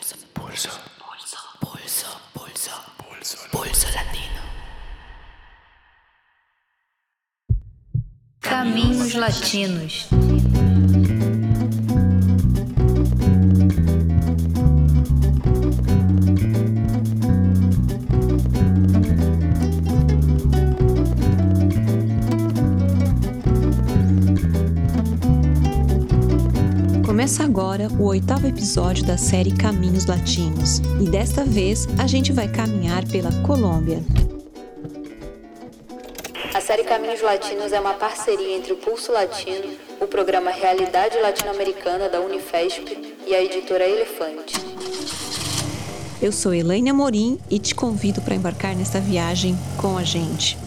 Pulso. Pulso. Pulso. Pulso. Pulso. Pulso latino. Caminhos Latinos. Começa agora o oitavo episódio da série Caminhos Latinos e desta vez a gente vai caminhar pela Colômbia. A série Caminhos Latinos é uma parceria entre o Pulso Latino, o programa Realidade Latino-Americana da Unifesp e a editora Elefante. Eu sou Elaine Amorim e te convido para embarcar nesta viagem com a gente.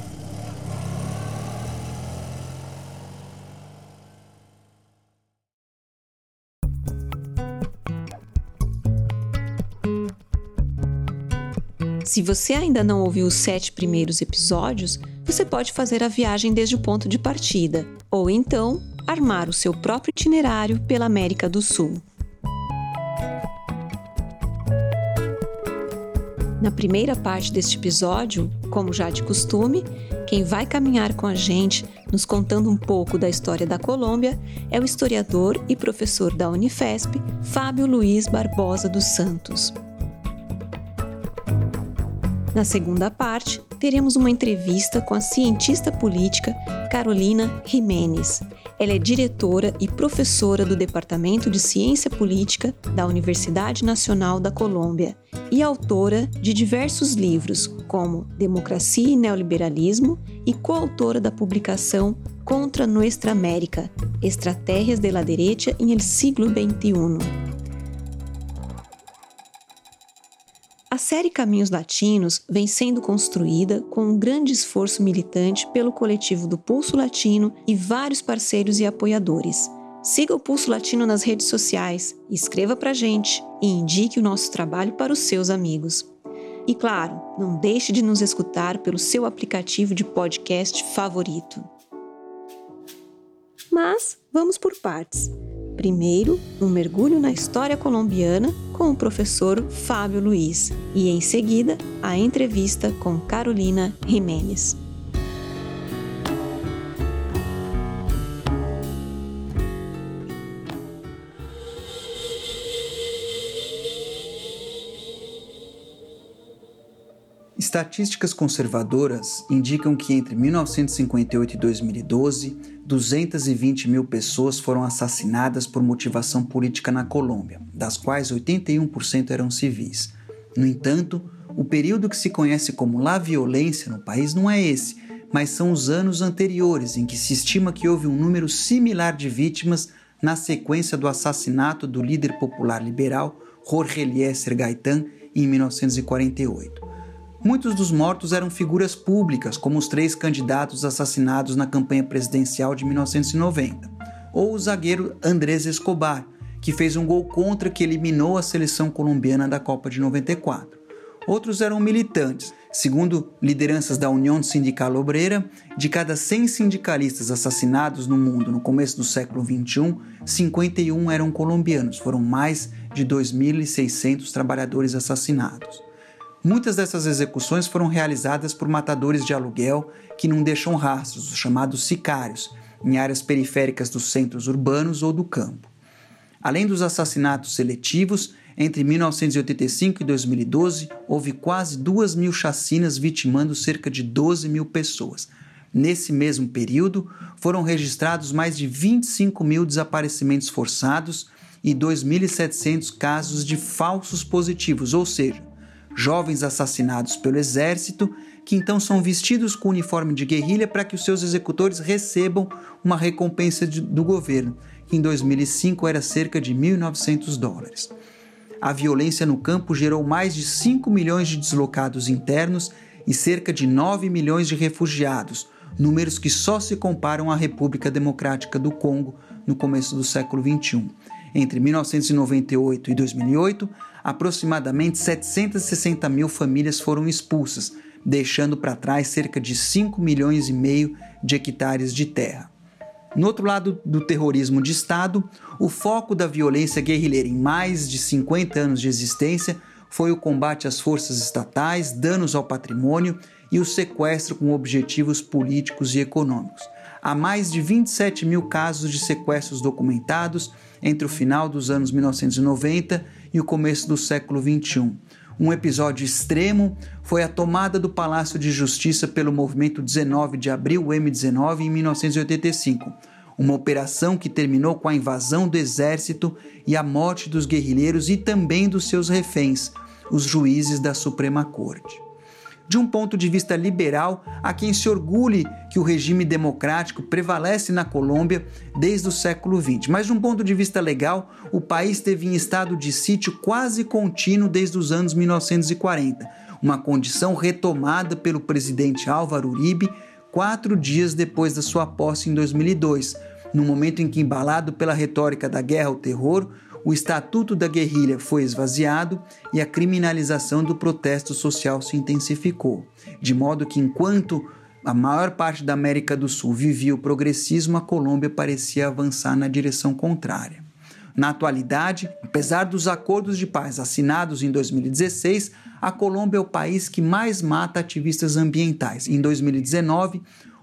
Se você ainda não ouviu os sete primeiros episódios, você pode fazer a viagem desde o ponto de partida, ou então armar o seu próprio itinerário pela América do Sul. Na primeira parte deste episódio, como já de costume, quem vai caminhar com a gente, nos contando um pouco da história da Colômbia, é o historiador e professor da Unifesp, Fábio Luiz Barbosa dos Santos. Na segunda parte, teremos uma entrevista com a cientista política Carolina Jiménez. Ela é diretora e professora do Departamento de Ciência Política da Universidade Nacional da Colômbia e autora de diversos livros, como Democracia e Neoliberalismo, e coautora da publicação Contra Nuestra América: Estratégias de la Derecha em el Siglo XXI. A série Caminhos Latinos vem sendo construída com um grande esforço militante pelo coletivo do Pulso Latino e vários parceiros e apoiadores. Siga o Pulso Latino nas redes sociais, escreva pra gente e indique o nosso trabalho para os seus amigos. E claro, não deixe de nos escutar pelo seu aplicativo de podcast favorito. Mas vamos por partes. Primeiro, um mergulho na história colombiana com o professor Fábio Luiz e, em seguida, a entrevista com Carolina Jiménez. Estatísticas conservadoras indicam que entre 1958 e 2012, 220 mil pessoas foram assassinadas por motivação política na Colômbia, das quais 81% eram civis. No entanto, o período que se conhece como La Violência no país não é esse, mas são os anos anteriores em que se estima que houve um número similar de vítimas na sequência do assassinato do líder popular liberal Jorge Eliezer Gaitán em 1948. Muitos dos mortos eram figuras públicas, como os três candidatos assassinados na campanha presidencial de 1990, ou o zagueiro Andrés Escobar, que fez um gol contra que eliminou a seleção colombiana da Copa de 94. Outros eram militantes. Segundo lideranças da União Sindical Obreira, de cada 100 sindicalistas assassinados no mundo no começo do século XXI, 51 eram colombianos. Foram mais de 2.600 trabalhadores assassinados. Muitas dessas execuções foram realizadas por matadores de aluguel que não deixam rastros, os chamados sicários, em áreas periféricas dos centros urbanos ou do campo. Além dos assassinatos seletivos, entre 1985 e 2012, houve quase 2 mil chacinas vitimando cerca de 12 mil pessoas. Nesse mesmo período, foram registrados mais de 25 mil desaparecimentos forçados e 2.700 casos de falsos positivos, ou seja, jovens assassinados pelo exército, que então são vestidos com uniforme de guerrilha para que os seus executores recebam uma recompensa de, do governo, que em 2005 era cerca de 1.900 dólares. A violência no campo gerou mais de 5 milhões de deslocados internos e cerca de 9 milhões de refugiados, números que só se comparam à República Democrática do Congo no começo do século XXI. Entre 1998 e 2008, aproximadamente 760 mil famílias foram expulsas, deixando para trás cerca de 5 milhões e meio de hectares de terra. No outro lado do terrorismo de Estado, o foco da violência guerrilheira em mais de 50 anos de existência foi o combate às forças estatais, danos ao patrimônio e o sequestro com objetivos políticos e econômicos. Há mais de 27 mil casos de sequestros documentados entre o final dos anos 1990 e o começo do século 21. Um episódio extremo foi a tomada do Palácio de Justiça pelo movimento 19 de abril, o M19, em 1985. Uma operação que terminou com a invasão do exército e a morte dos guerrilheiros e também dos seus reféns, os juízes da Suprema Corte. De um ponto de vista liberal, há quem se orgulhe que o regime democrático prevalece na Colômbia desde o século XX. Mas, de um ponto de vista legal, o país teve em estado de sítio quase contínuo desde os anos 1940, uma condição retomada pelo presidente Álvaro Uribe quatro dias depois da sua posse em 2002, no momento em que, embalado pela retórica da guerra ao terror, o Estatuto da Guerrilha foi esvaziado e a criminalização do protesto social se intensificou, de modo que, enquanto a maior parte da América do Sul vivia o progressismo, a Colômbia parecia avançar na direção contrária. Na atualidade, apesar dos acordos de paz assinados em 2016, a Colômbia é o país que mais mata ativistas ambientais. Em 2019,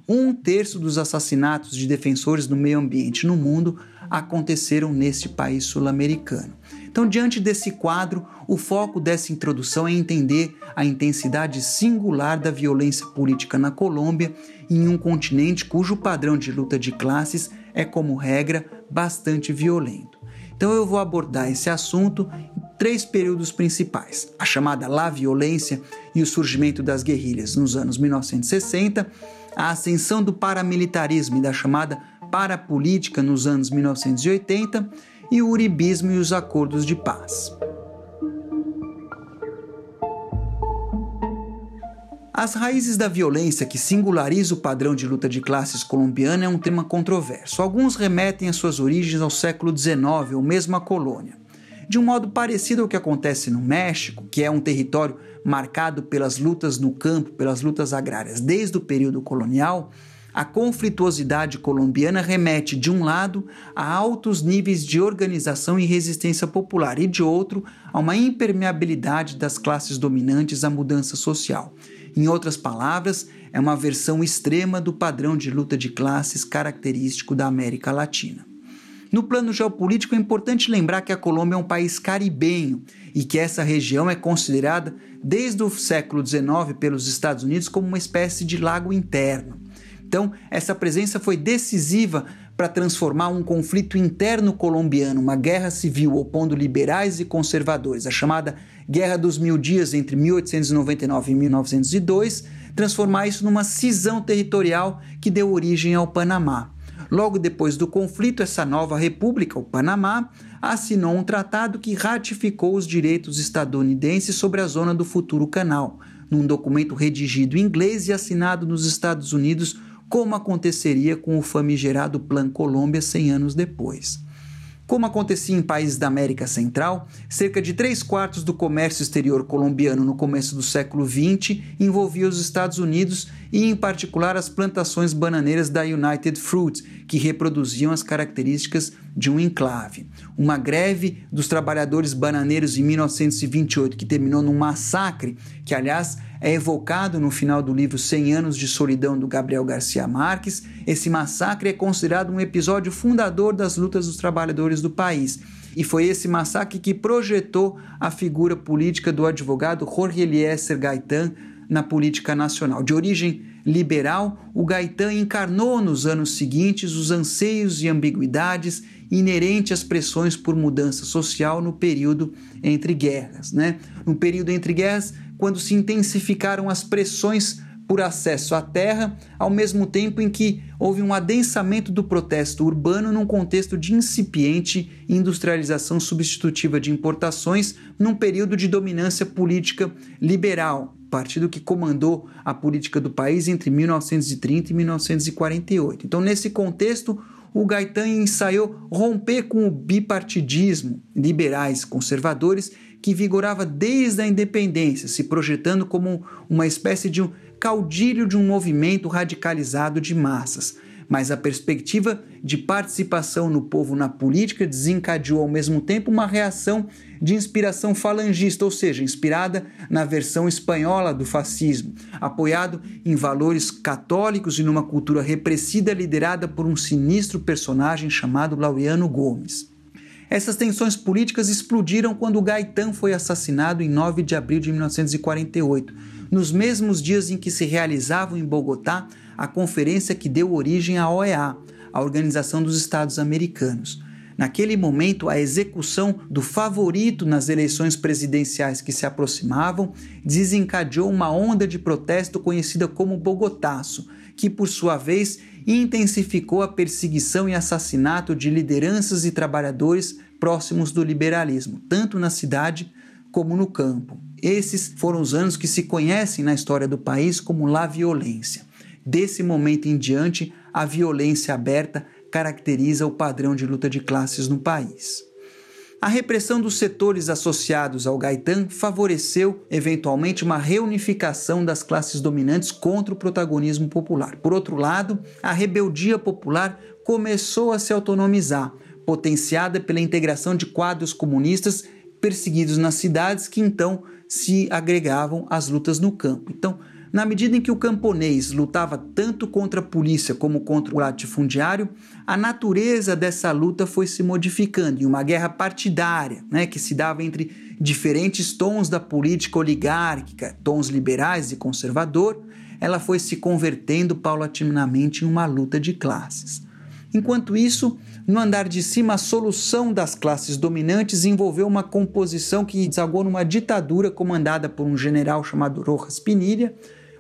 um terço dos assassinatos de defensores do meio ambiente no mundo aconteceram neste país sul-americano. Então, diante desse quadro, o foco dessa introdução é entender a intensidade singular da violência política na Colômbia, em um continente cujo padrão de luta de classes é, como regra, bastante violento. Então, eu vou abordar esse assunto em três períodos principais: a chamada La Violência e o surgimento das guerrilhas nos anos 1960, a ascensão do paramilitarismo e da chamada para a política nos anos 1980 e o uribismo e os acordos de paz. As raízes da violência que singulariza o padrão de luta de classes colombiana é um tema controverso. Alguns remetem às suas origens ao século XIX ou mesmo à colônia. De um modo parecido ao que acontece no México, que é um território marcado pelas lutas no campo, pelas lutas agrárias desde o período colonial, a conflituosidade colombiana remete, de um lado, a altos níveis de organização e resistência popular, e de outro, a uma impermeabilidade das classes dominantes à mudança social. Em outras palavras, é uma versão extrema do padrão de luta de classes característico da América Latina. No plano geopolítico, é importante lembrar que a Colômbia é um país caribenho e que essa região é considerada, desde o século XIX pelos Estados Unidos, como uma espécie de lago interno. Então, essa presença foi decisiva para transformar um conflito interno colombiano, uma guerra civil opondo liberais e conservadores, a chamada Guerra dos Mil Dias entre 1899 e 1902, transformar isso numa cisão territorial que deu origem ao Panamá. Logo depois do conflito, essa nova república, o Panamá, assinou um tratado que ratificou os direitos estadunidenses sobre a zona do futuro canal, num documento redigido em inglês e assinado nos Estados Unidos como aconteceria com o famigerado Plan Colômbia 100 anos depois. Como acontecia em países da América Central, cerca de 3 quartos do comércio exterior colombiano no começo do século XX envolvia os Estados Unidos e, em particular, as plantações bananeiras da United Fruit, que reproduziam as características de um enclave. Uma greve dos trabalhadores bananeiros em 1928, que terminou num massacre, que, aliás, é evocado no final do livro 100 Anos de Solidão do Gabriel Garcia Marques. Esse massacre é considerado um episódio fundador das lutas dos trabalhadores do país. E foi esse massacre que projetou a figura política do advogado Jorge Eliezer Gaetan na política nacional. De origem liberal, o Gaetan encarnou nos anos seguintes os anseios e ambiguidades inerentes às pressões por mudança social no período entre guerras. Né? No período entre guerras, quando se intensificaram as pressões por acesso à terra, ao mesmo tempo em que houve um adensamento do protesto urbano num contexto de incipiente industrialização substitutiva de importações, num período de dominância política liberal, partido que comandou a política do país entre 1930 e 1948. Então, nesse contexto, o Gaetan ensaiou romper com o bipartidismo, liberais conservadores, que vigorava desde a independência, se projetando como uma espécie de um caudilho de um movimento radicalizado de massas. mas a perspectiva de participação no povo na política desencadeou ao mesmo tempo uma reação de inspiração falangista, ou seja, inspirada na versão espanhola do fascismo, apoiado em valores católicos e numa cultura repressida liderada por um sinistro personagem chamado Laureano Gomes. Essas tensões políticas explodiram quando Gaetan foi assassinado em 9 de abril de 1948, nos mesmos dias em que se realizavam em Bogotá a conferência que deu origem à OEA, a Organização dos Estados Americanos. Naquele momento, a execução do favorito nas eleições presidenciais que se aproximavam desencadeou uma onda de protesto conhecida como Bogotaço, que, por sua vez, intensificou a perseguição e assassinato de lideranças e trabalhadores próximos do liberalismo, tanto na cidade como no campo. Esses foram os anos que se conhecem na história do país como La Violência. Desse momento em diante, a violência aberta caracteriza o padrão de luta de classes no país. A repressão dos setores associados ao Gaetan favoreceu, eventualmente, uma reunificação das classes dominantes contra o protagonismo popular. Por outro lado, a rebeldia popular começou a se autonomizar, potenciada pela integração de quadros comunistas perseguidos nas cidades que então se agregavam às lutas no campo. Então, na medida em que o camponês lutava tanto contra a polícia como contra o latifundiário, a natureza dessa luta foi se modificando em uma guerra partidária, né, que se dava entre diferentes tons da política oligárquica, tons liberais e conservador, ela foi se convertendo paulatinamente em uma luta de classes. Enquanto isso, no andar de cima, a solução das classes dominantes envolveu uma composição que desagou numa ditadura comandada por um general chamado Rojas Pinilha,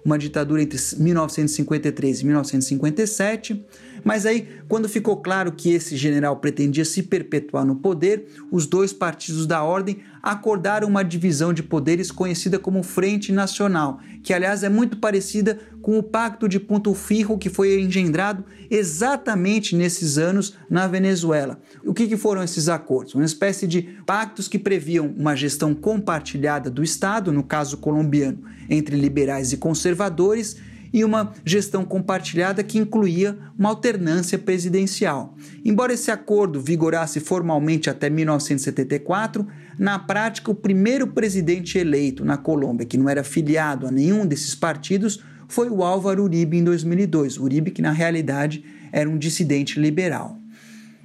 uma ditadura entre 1953 e 1957. Mas aí, quando ficou claro que esse general pretendia se perpetuar no poder, os dois partidos da ordem acordaram uma divisão de poderes conhecida como Frente Nacional, que aliás é muito parecida com o Pacto de Ponto Firro que foi engendrado exatamente nesses anos na Venezuela. O que, que foram esses acordos? Uma espécie de pactos que previam uma gestão compartilhada do Estado, no caso colombiano, entre liberais e conservadores e uma gestão compartilhada que incluía uma alternância presidencial. Embora esse acordo vigorasse formalmente até 1974, na prática, o primeiro presidente eleito na Colômbia que não era filiado a nenhum desses partidos foi o Álvaro Uribe em 2002. Uribe, que na realidade era um dissidente liberal.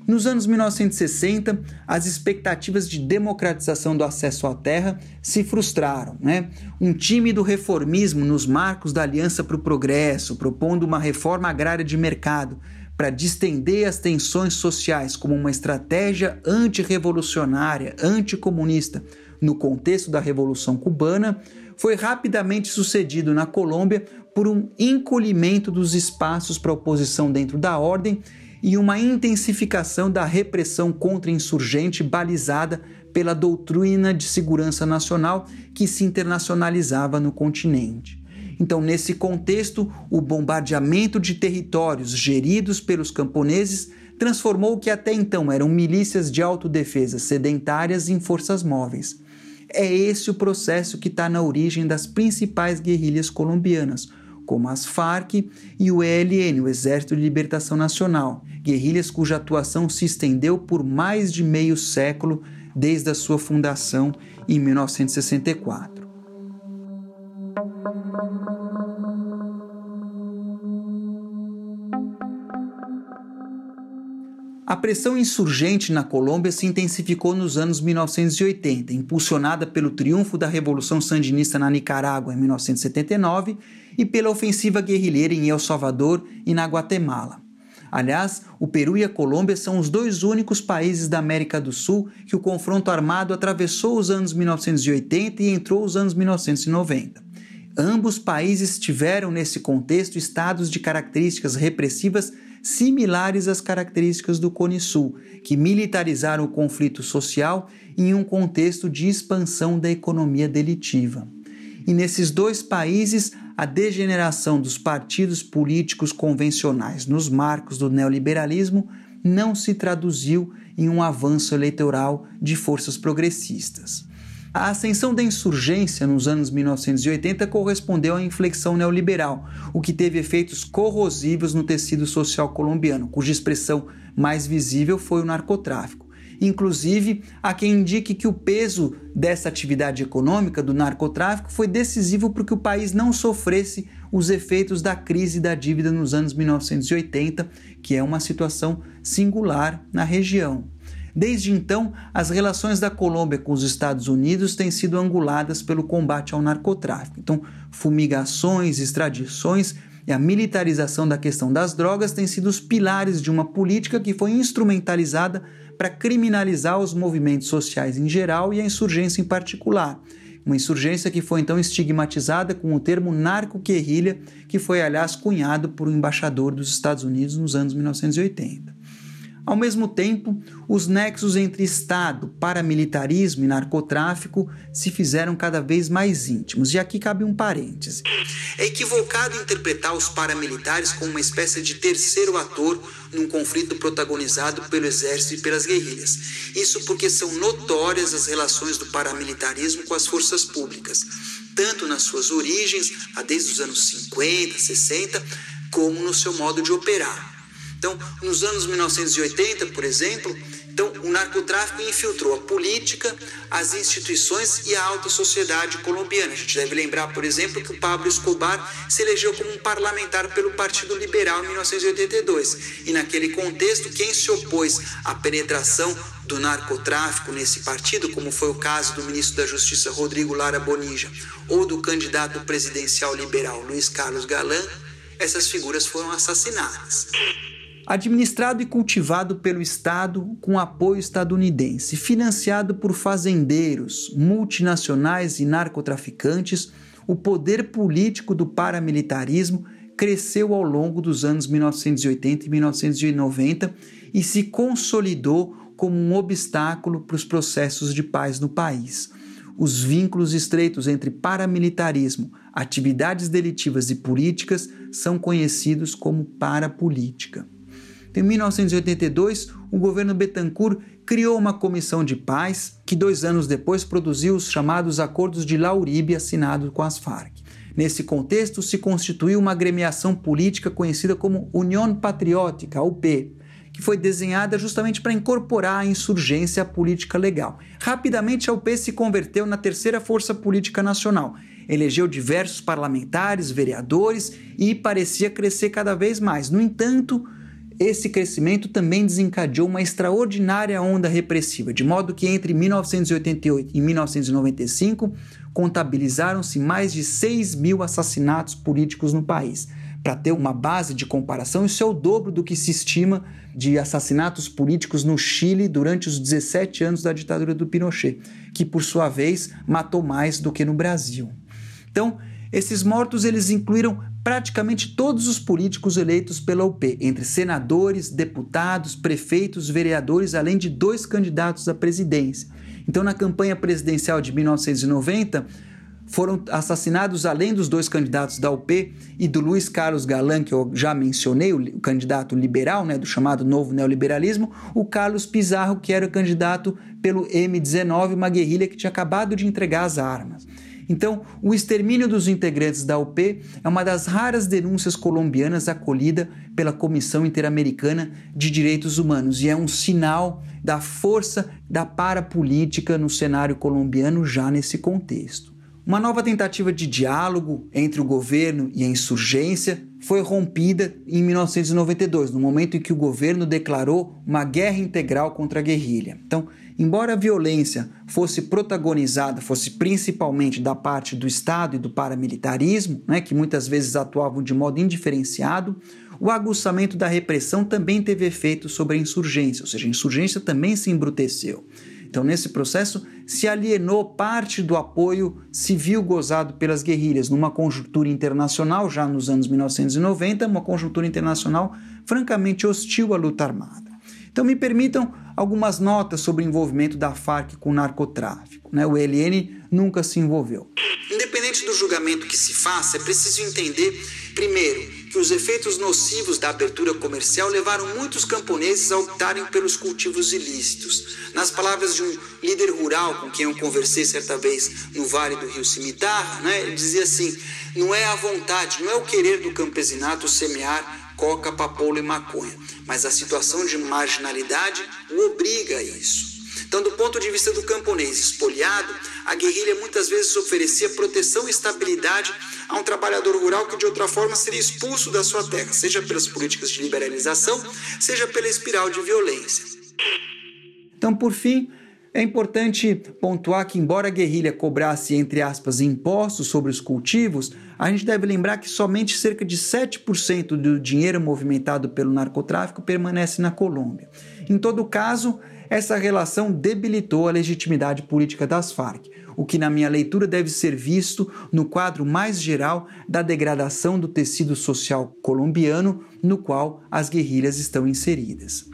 Nos anos 1960, as expectativas de democratização do acesso à terra se frustraram. Né? Um tímido reformismo nos marcos da Aliança para o Progresso, propondo uma reforma agrária de mercado para distender as tensões sociais como uma estratégia antirrevolucionária, anticomunista, no contexto da Revolução Cubana, foi rapidamente sucedido na Colômbia por um encolhimento dos espaços para oposição dentro da ordem e uma intensificação da repressão contra insurgente balizada pela doutrina de segurança nacional que se internacionalizava no continente. Então, nesse contexto, o bombardeamento de territórios geridos pelos camponeses transformou o que até então eram milícias de autodefesa sedentárias em forças móveis. É esse o processo que está na origem das principais guerrilhas colombianas, como as FARC e o ELN, o Exército de Libertação Nacional, guerrilhas cuja atuação se estendeu por mais de meio século desde a sua fundação em 1964. A pressão insurgente na Colômbia se intensificou nos anos 1980, impulsionada pelo triunfo da Revolução Sandinista na Nicarágua em 1979 e pela ofensiva guerrilheira em El Salvador e na Guatemala. Aliás, o Peru e a Colômbia são os dois únicos países da América do Sul que o confronto armado atravessou os anos 1980 e entrou os anos 1990. Ambos países tiveram nesse contexto estados de características repressivas similares às características do Cone Sul, que militarizaram o conflito social em um contexto de expansão da economia delitiva. E nesses dois países, a degeneração dos partidos políticos convencionais nos marcos do neoliberalismo não se traduziu em um avanço eleitoral de forças progressistas. A ascensão da insurgência nos anos 1980 correspondeu à inflexão neoliberal, o que teve efeitos corrosivos no tecido social colombiano, cuja expressão mais visível foi o narcotráfico. Inclusive, há quem indique que o peso dessa atividade econômica do narcotráfico foi decisivo para que o país não sofresse os efeitos da crise da dívida nos anos 1980, que é uma situação singular na região. Desde então, as relações da Colômbia com os Estados Unidos têm sido anguladas pelo combate ao narcotráfico. Então, fumigações, extradições e a militarização da questão das drogas têm sido os pilares de uma política que foi instrumentalizada para criminalizar os movimentos sociais em geral e a insurgência em particular. Uma insurgência que foi então estigmatizada com o termo narco-guerrilha, que foi, aliás, cunhado por um embaixador dos Estados Unidos nos anos 1980. Ao mesmo tempo, os nexos entre Estado, paramilitarismo e narcotráfico se fizeram cada vez mais íntimos. E aqui cabe um parêntese. É equivocado interpretar os paramilitares como uma espécie de terceiro ator num conflito protagonizado pelo exército e pelas guerrilhas. Isso porque são notórias as relações do paramilitarismo com as forças públicas, tanto nas suas origens, desde os anos 50, 60, como no seu modo de operar. Então, nos anos 1980, por exemplo, então, o narcotráfico infiltrou a política, as instituições e a alta sociedade colombiana. A gente deve lembrar, por exemplo, que o Pablo Escobar se elegeu como um parlamentar pelo Partido Liberal em 1982. E naquele contexto, quem se opôs à penetração do narcotráfico nesse partido, como foi o caso do ministro da Justiça Rodrigo Lara Bonilla ou do candidato presidencial liberal Luiz Carlos Galan, essas figuras foram assassinadas administrado e cultivado pelo Estado com apoio estadunidense, financiado por fazendeiros, multinacionais e narcotraficantes, o poder político do paramilitarismo cresceu ao longo dos anos 1980 e 1990 e se consolidou como um obstáculo para os processos de paz no país. Os vínculos estreitos entre paramilitarismo, atividades delitivas e políticas são conhecidos como parapolítica. Em 1982, o governo Betancourt criou uma comissão de paz que dois anos depois produziu os chamados Acordos de Lauribe assinados com as Farc. Nesse contexto, se constituiu uma agremiação política conhecida como União Patriótica, UP, que foi desenhada justamente para incorporar a insurgência à política legal. Rapidamente, a UP se converteu na terceira força política nacional. Elegeu diversos parlamentares, vereadores e parecia crescer cada vez mais. No entanto, esse crescimento também desencadeou uma extraordinária onda repressiva, de modo que entre 1988 e 1995 contabilizaram-se mais de 6 mil assassinatos políticos no país. Para ter uma base de comparação, isso é o dobro do que se estima de assassinatos políticos no Chile durante os 17 anos da ditadura do Pinochet, que por sua vez matou mais do que no Brasil. Então, esses mortos eles incluíram praticamente todos os políticos eleitos pela UP, entre senadores, deputados, prefeitos, vereadores, além de dois candidatos à presidência. Então, na campanha presidencial de 1990, foram assassinados, além dos dois candidatos da UP e do Luiz Carlos Galan, que eu já mencionei, o candidato liberal, né, do chamado novo neoliberalismo, o Carlos Pizarro, que era candidato pelo M19, uma guerrilha que tinha acabado de entregar as armas. Então, o extermínio dos integrantes da UP é uma das raras denúncias colombianas acolhida pela Comissão Interamericana de Direitos Humanos e é um sinal da força da parapolítica no cenário colombiano já nesse contexto. Uma nova tentativa de diálogo entre o governo e a insurgência foi rompida em 1992, no momento em que o governo declarou uma guerra integral contra a guerrilha. Então, embora a violência fosse protagonizada, fosse principalmente da parte do Estado e do paramilitarismo, né, que muitas vezes atuavam de modo indiferenciado, o aguçamento da repressão também teve efeito sobre a insurgência, ou seja, a insurgência também se embruteceu. Então, nesse processo, se alienou parte do apoio civil gozado pelas guerrilhas, numa conjuntura internacional, já nos anos 1990, uma conjuntura internacional francamente hostil à luta armada. Então, me permitam algumas notas sobre o envolvimento da Farc com o narcotráfico. Né? O ELN nunca se envolveu. Independente do julgamento que se faça, é preciso entender, primeiro, que os efeitos nocivos da abertura comercial levaram muitos camponeses a optarem pelos cultivos ilícitos. Nas palavras de um líder rural com quem eu conversei certa vez no Vale do Rio Cimitarra, né, ele dizia assim: não é a vontade, não é o querer do campesinato semear coca, papoula e maconha, mas a situação de marginalidade o obriga a isso. Então, do ponto de vista do camponês espoliado, a guerrilha muitas vezes oferecia proteção e estabilidade a um trabalhador rural que de outra forma seria expulso da sua terra, seja pelas políticas de liberalização, seja pela espiral de violência. Então, por fim, é importante pontuar que, embora a guerrilha cobrasse, entre aspas, impostos sobre os cultivos, a gente deve lembrar que somente cerca de 7% do dinheiro movimentado pelo narcotráfico permanece na Colômbia. Em todo caso, essa relação debilitou a legitimidade política das Farc, o que, na minha leitura, deve ser visto no quadro mais geral da degradação do tecido social colombiano no qual as guerrilhas estão inseridas.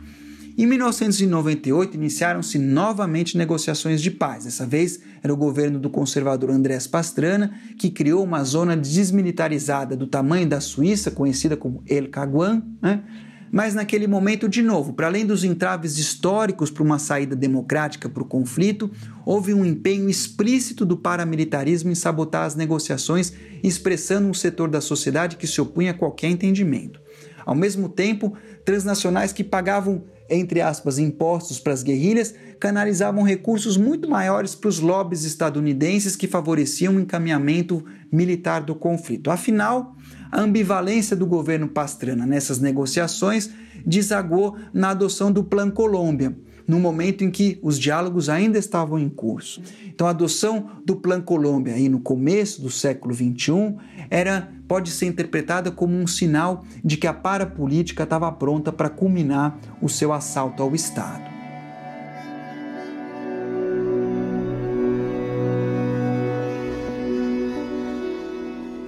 Em 1998, iniciaram-se novamente negociações de paz. Dessa vez, era o governo do conservador Andrés Pastrana que criou uma zona desmilitarizada do tamanho da Suíça, conhecida como El Caguán, né? Mas naquele momento, de novo, para além dos entraves históricos para uma saída democrática para o conflito, houve um empenho explícito do paramilitarismo em sabotar as negociações, expressando um setor da sociedade que se opunha a qualquer entendimento. Ao mesmo tempo, transnacionais que pagavam entre aspas, impostos para as guerrilhas, canalizavam recursos muito maiores para os lobbies estadunidenses que favoreciam o encaminhamento militar do conflito. Afinal, a ambivalência do governo Pastrana nessas negociações desagou na adoção do Plano Colômbia, no momento em que os diálogos ainda estavam em curso. Então, a adoção do Plano Colômbia aí no começo do século XXI era pode ser interpretada como um sinal de que a parapolítica estava pronta para culminar o seu assalto ao Estado.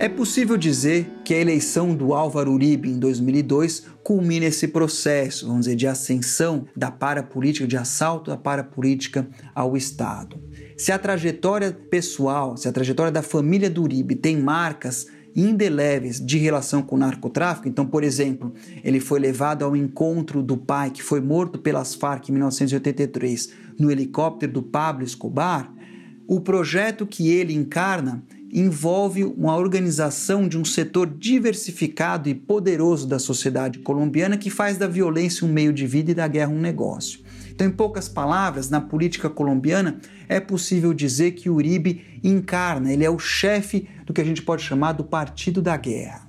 É possível dizer que a eleição do Álvaro Uribe em 2002 culmina esse processo, vamos dizer, de ascensão da parapolítica, de assalto da parapolítica ao Estado. Se a trajetória pessoal, se a trajetória da família do Uribe tem marcas indeléveis de relação com o narcotráfico, então, por exemplo, ele foi levado ao encontro do pai que foi morto pelas Farc em 1983 no helicóptero do Pablo Escobar, o projeto que ele encarna envolve uma organização de um setor diversificado e poderoso da sociedade colombiana que faz da violência um meio de vida e da guerra um negócio. Então, em poucas palavras, na política colombiana, é possível dizer que Uribe encarna, ele é o chefe do que a gente pode chamar do Partido da Guerra.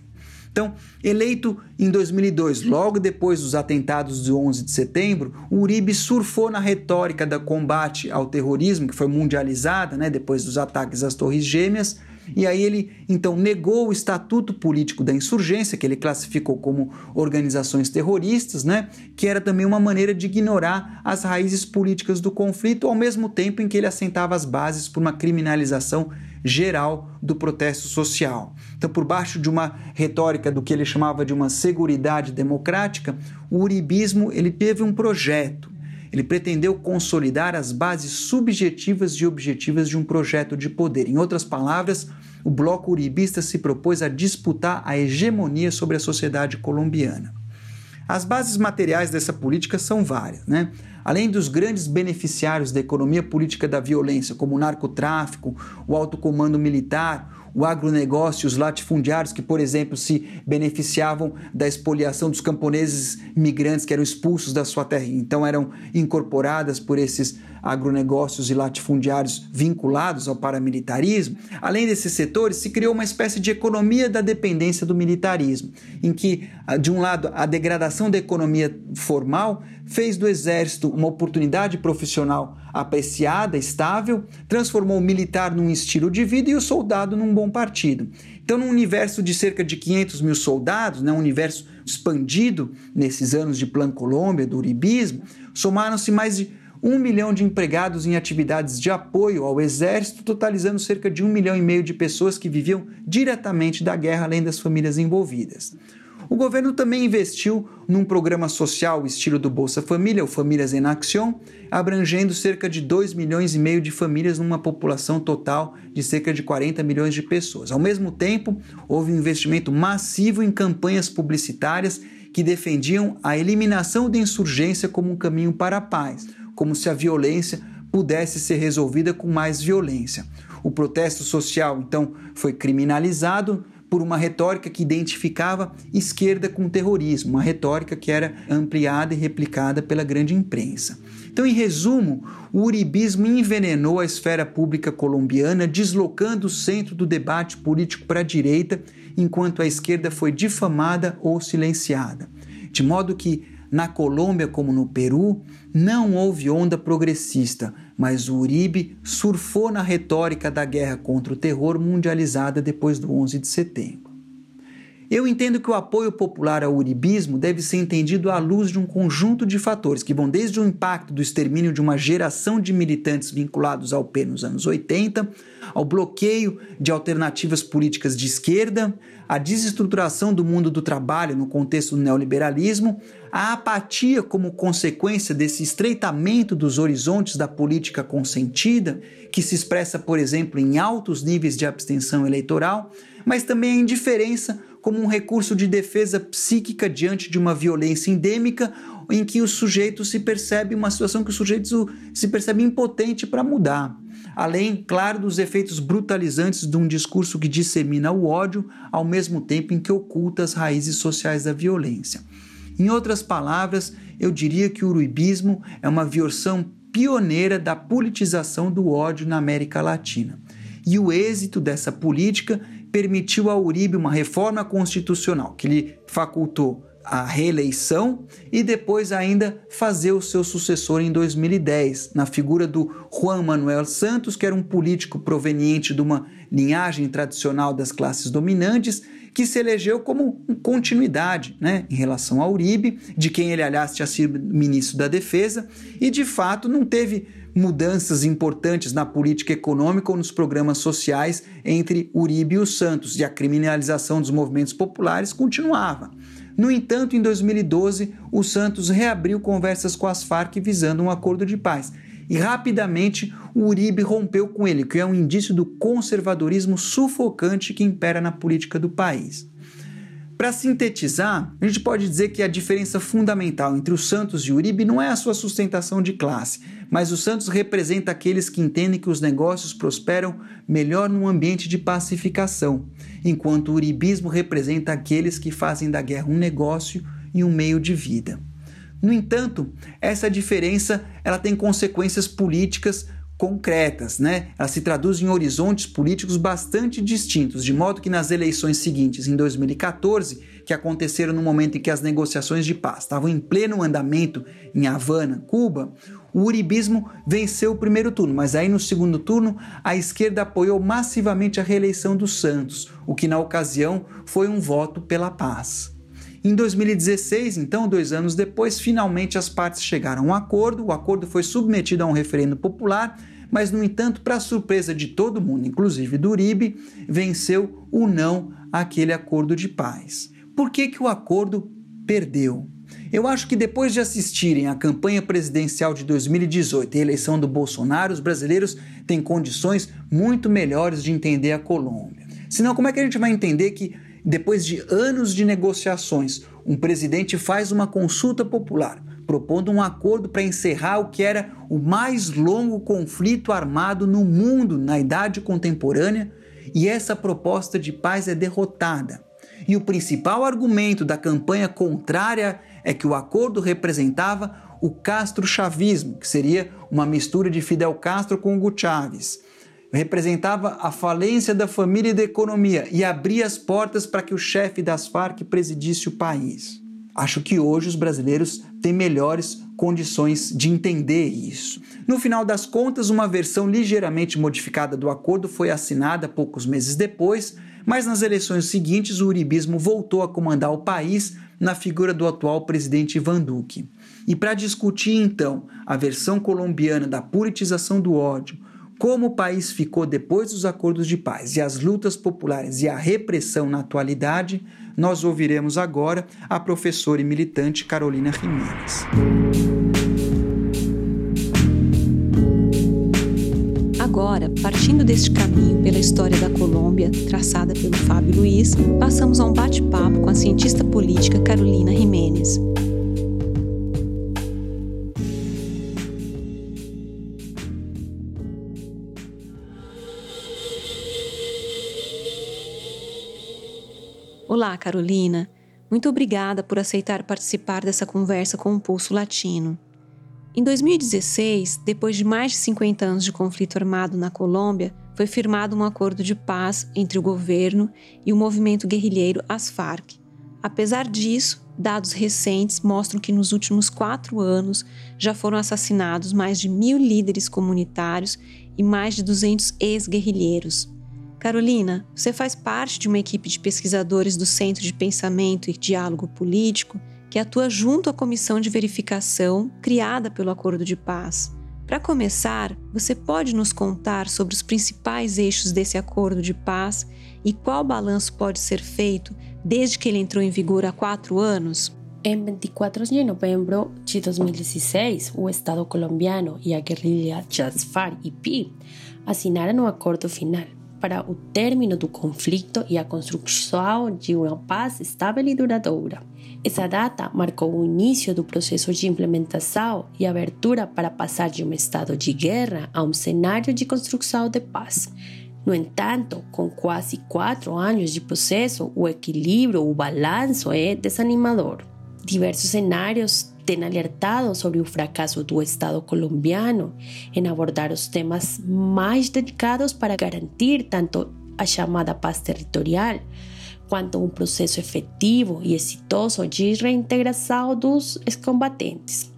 Então, eleito em 2002, logo depois dos atentados de 11 de setembro, Uribe surfou na retórica do combate ao terrorismo, que foi mundializada né, depois dos ataques às Torres Gêmeas, e aí ele então negou o estatuto político da insurgência, que ele classificou como organizações terroristas, né? que era também uma maneira de ignorar as raízes políticas do conflito, ao mesmo tempo em que ele assentava as bases por uma criminalização geral do protesto social. Então, por baixo de uma retórica do que ele chamava de uma seguridade democrática, o uribismo ele teve um projeto. Ele pretendeu consolidar as bases subjetivas e objetivas de um projeto de poder. Em outras palavras, o bloco uribista se propôs a disputar a hegemonia sobre a sociedade colombiana. As bases materiais dessa política são várias, né? Além dos grandes beneficiários da economia política da violência, como o narcotráfico, o alto comando militar, o agronegócio, os latifundiários que, por exemplo, se beneficiavam da expoliação dos camponeses migrantes que eram expulsos da sua terra, então eram incorporadas por esses agronegócios e latifundiários vinculados ao paramilitarismo. Além desses setores, se criou uma espécie de economia da dependência do militarismo, em que, ah, de um lado, a degradação da economia formal fez do exército uma oportunidade profissional apreciada, estável, transformou o militar num estilo de vida e o soldado num bom partido. Então, num universo de cerca de 500 mil soldados, né, um universo expandido nesses anos de Plano Colômbia, do uribismo, somaram-se mais de um milhão de empregados em atividades de apoio ao exército, totalizando cerca de um milhão e meio de pessoas que viviam diretamente da guerra, além das famílias envolvidas. O governo também investiu num programa social estilo do Bolsa Família, o Famílias em Action, abrangendo cerca de 2 milhões e meio de famílias numa população total de cerca de 40 milhões de pessoas. Ao mesmo tempo, houve um investimento massivo em campanhas publicitárias que defendiam a eliminação da insurgência como um caminho para a paz, como se a violência pudesse ser resolvida com mais violência. O protesto social, então, foi criminalizado, por uma retórica que identificava esquerda com terrorismo, uma retórica que era ampliada e replicada pela grande imprensa. Então, em resumo, o uribismo envenenou a esfera pública colombiana, deslocando o centro do debate político para a direita, enquanto a esquerda foi difamada ou silenciada. De modo que, na Colômbia como no Peru, não houve onda progressista, mas o Uribe surfou na retórica da guerra contra o terror mundializada depois do 11 de setembro. Eu entendo que o apoio popular ao uribismo deve ser entendido à luz de um conjunto de fatores que vão desde o impacto do extermínio de uma geração de militantes vinculados ao P nos anos 80, ao bloqueio de alternativas políticas de esquerda, a desestruturação do mundo do trabalho no contexto do neoliberalismo, a apatia como consequência desse estreitamento dos horizontes da política consentida, que se expressa, por exemplo, em altos níveis de abstenção eleitoral, mas também a indiferença como um recurso de defesa psíquica diante de uma violência endêmica em que o sujeito se percebe uma situação que o sujeito se percebe impotente para mudar. Além, claro, dos efeitos brutalizantes de um discurso que dissemina o ódio, ao mesmo tempo em que oculta as raízes sociais da violência. Em outras palavras, eu diria que o uruibismo é uma versão pioneira da politização do ódio na América Latina. E o êxito dessa política permitiu a Uribe uma reforma constitucional que lhe facultou a reeleição e depois ainda fazer o seu sucessor em 2010, na figura do Juan Manuel Santos, que era um político proveniente de uma linhagem tradicional das classes dominantes, que se elegeu como continuidade né, em relação a Uribe, de quem ele, aliás, tinha sido ministro da Defesa, e de fato não teve mudanças importantes na política econômica ou nos programas sociais entre Uribe e os Santos, e a criminalização dos movimentos populares continuava. No entanto, em 2012, o Santos reabriu conversas com as Farc visando um acordo de paz. E rapidamente o Uribe rompeu com ele, que é um indício do conservadorismo sufocante que impera na política do país. Para sintetizar, a gente pode dizer que a diferença fundamental entre o Santos e o Uribe não é a sua sustentação de classe, mas o Santos representa aqueles que entendem que os negócios prosperam melhor num ambiente de pacificação, enquanto o uribismo representa aqueles que fazem da guerra um negócio e um meio de vida. No entanto, essa diferença ela tem consequências políticas concretas, né? Ela se traduz em horizontes políticos bastante distintos, de modo que nas eleições seguintes, em 2014, que aconteceram no momento em que as negociações de paz estavam em pleno andamento em Havana, Cuba, o uribismo venceu o primeiro turno, mas aí no segundo turno a esquerda apoiou massivamente a reeleição dos Santos, o que na ocasião foi um voto pela paz. Em 2016, então, dois anos depois, finalmente as partes chegaram a um acordo. O acordo foi submetido a um referendo popular, mas, no entanto, para surpresa de todo mundo, inclusive do Uribe, venceu o não àquele acordo de paz. Por que, que o acordo perdeu? Eu acho que depois de assistirem à campanha presidencial de 2018 e a eleição do Bolsonaro, os brasileiros têm condições muito melhores de entender a Colômbia. Senão, como é que a gente vai entender que depois de anos de negociações, um presidente faz uma consulta popular, propondo um acordo para encerrar o que era o mais longo conflito armado no mundo na idade contemporânea, e essa proposta de paz é derrotada. E o principal argumento da campanha contrária é que o acordo representava o Castro-chavismo, que seria uma mistura de Fidel Castro com Hugo Chávez representava a falência da família e da economia e abria as portas para que o chefe das Farc presidisse o país. Acho que hoje os brasileiros têm melhores condições de entender isso. No final das contas, uma versão ligeiramente modificada do acordo foi assinada poucos meses depois, mas nas eleições seguintes o uribismo voltou a comandar o país na figura do atual presidente Ivan Duque. E para discutir então a versão colombiana da politização do ódio, Como o país ficou depois dos acordos de paz e as lutas populares e a repressão na atualidade, nós ouviremos agora a professora e militante Carolina Jimenez. Agora, partindo deste caminho pela história da Colômbia, traçada pelo Fábio Luiz, passamos a um bate-papo com a cientista política Carolina Jimenez. Olá, Carolina. Muito obrigada por aceitar participar dessa conversa com o Pulso Latino. Em 2016, depois de mais de 50 anos de conflito armado na Colômbia, foi firmado um acordo de paz entre o governo e o movimento guerrilheiro As Farc. Apesar disso, dados recentes mostram que nos últimos quatro anos já foram assassinados mais de mil líderes comunitários e mais de 200 ex-guerrilheiros. Carolina, você faz parte de uma equipe de pesquisadores do Centro de Pensamento e Diálogo Político que atua junto à comissão de verificação criada pelo Acordo de Paz. Para começar, você pode nos contar sobre os principais eixos desse acordo de paz e qual balanço pode ser feito desde que ele entrou em vigor há quatro anos? Em 24 de novembro de 2016, o Estado colombiano e a guerrilha Jasfar-IP assinaram o acordo final para o término do conflito e a construção de uma paz estável e duradoura. Essa data marcou o início do processo de implementação e abertura para passar de um estado de guerra a um cenário de construção de paz. No entanto, com quase quatro anos de processo, o equilíbrio, o balanço é desanimador. Diversos cenários têm alertado sobre o fracasso do Estado colombiano em abordar os temas mais dedicados para garantir tanto a chamada paz territorial quanto um processo efetivo e exitoso de reintegração dos ex-combatentes.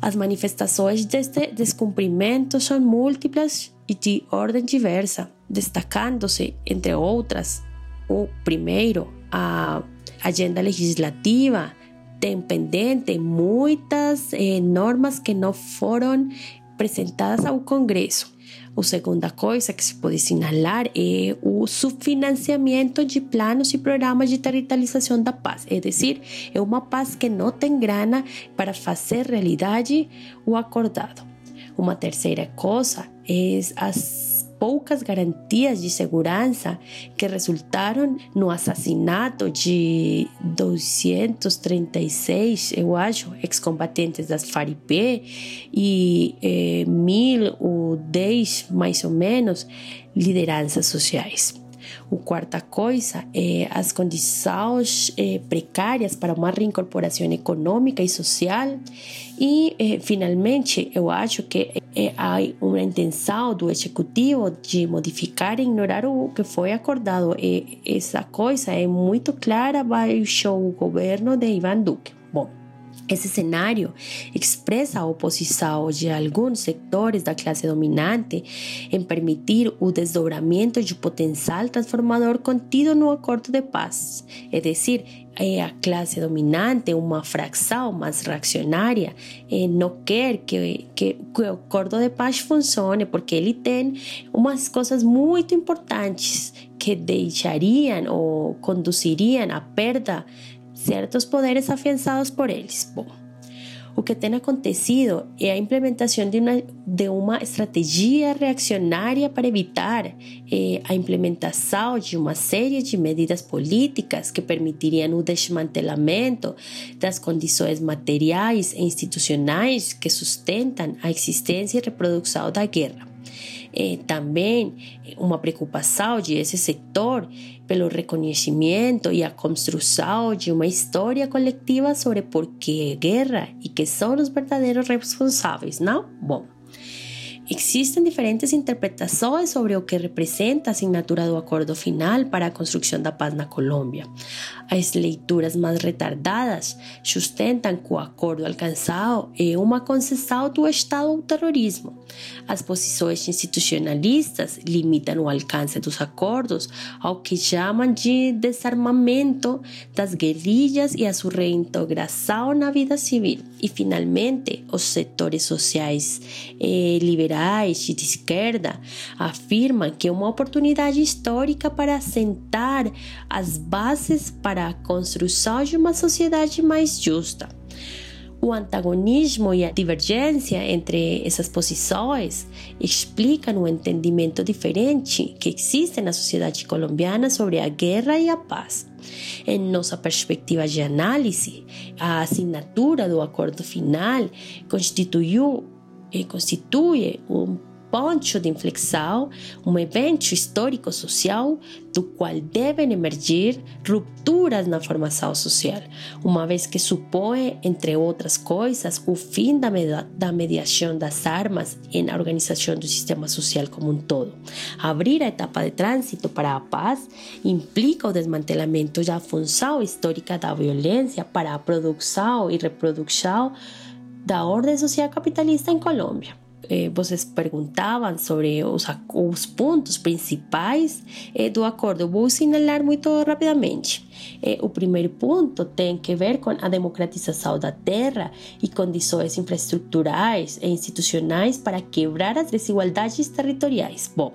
As manifestações deste descumprimento são múltiplas e de ordem diversa, destacando-se, entre outras, o primeiro, a agenda legislativa, tem pendente muitas eh, normas que não foram apresentadas ao Congresso. A segunda coisa que se pode assinalar é o subfinanciamento de planos e programas de territorialização da paz, é decir, é uma paz que não tem grana para fazer realidade o acordado. Uma terceira coisa é as poucas garantias de segurança que resultaram no assassinato de 236, eu acho, ex-combatentes das FARC e eh, mil ou dez, mais ou menos, lideranças sociais. O quarta coisa é as condições é, precárias para uma reincorporação econômica e social. E, é, finalmente, eu acho que é, há uma intenção do executivo de modificar e ignorar o que foi acordado. E essa coisa é muito clara baixo o governo de Ivan Duque. Esse cenário expressa a oposição de alguns setores da classe dominante em permitir o desdobramento de potencial transformador contido no acordo de paz. É decir, é a classe dominante, uma fração mais reaccionária, não quer que, que, que o de paz funcione, porque ele tem umas coisas muito importantes que deixariam ou conduziriam à perda certos poderes afiançados por eles. O que tem acontecido é a implementação de uma, de uma estratégia reaccionária para evitar eh, a implementação de uma série de medidas políticas que permitiriam o desmantelamento das condições materiais e institucionais que sustentam a existência e reprodução da guerra. Eh, também uma preocupação de esse setor pelo reconhecimento e a construção de uma história coletiva sobre por que guerra e que são os verdadeiros responsáveis, não? Bom, Existem diferentes interpretações sobre o que representa a assinatura do acordo final para a construção da paz na Colômbia. As leituras mais retardadas sustentam que o acordo alcançado é uma concessão do Estado ao terrorismo. As posições institucionalistas limitam o alcance dos acordos ao que chamam de desarmamento das guerrilhas e a sua reintegração na vida civil. E, finalmente, os setores sociais eh, liberais e de esquerda afirmam que é uma oportunidade histórica para assentar as bases para a construção de uma sociedade mais justa. O antagonismo e a divergência entre essas posições explicam o entendimento diferente que existe na sociedade colombiana sobre a guerra e a paz. Em nossa perspectiva de análise, a assinatura do acordo final constituiu, eh, constitui um ponto de inflexão, um evento histórico-social do qual devem emergir rupturas na formação social, uma vez que supõe, entre outras coisas, o fim da, da mediação das armas na organização do sistema social como um todo. Abrir a etapa de trânsito para a paz implica o desmantelamento da função histórica da violência para a produção e reprodução da ordem social capitalista em Colômbia eh, vocês perguntavam sobre os, os pontos principais eh, do acordo. Vou assinalar muito rapidamente. Eh, o primeiro ponto tem que ver com a democratização da terra e condições infraestruturais e institucionais para quebrar as desigualdades territoriais. Bom,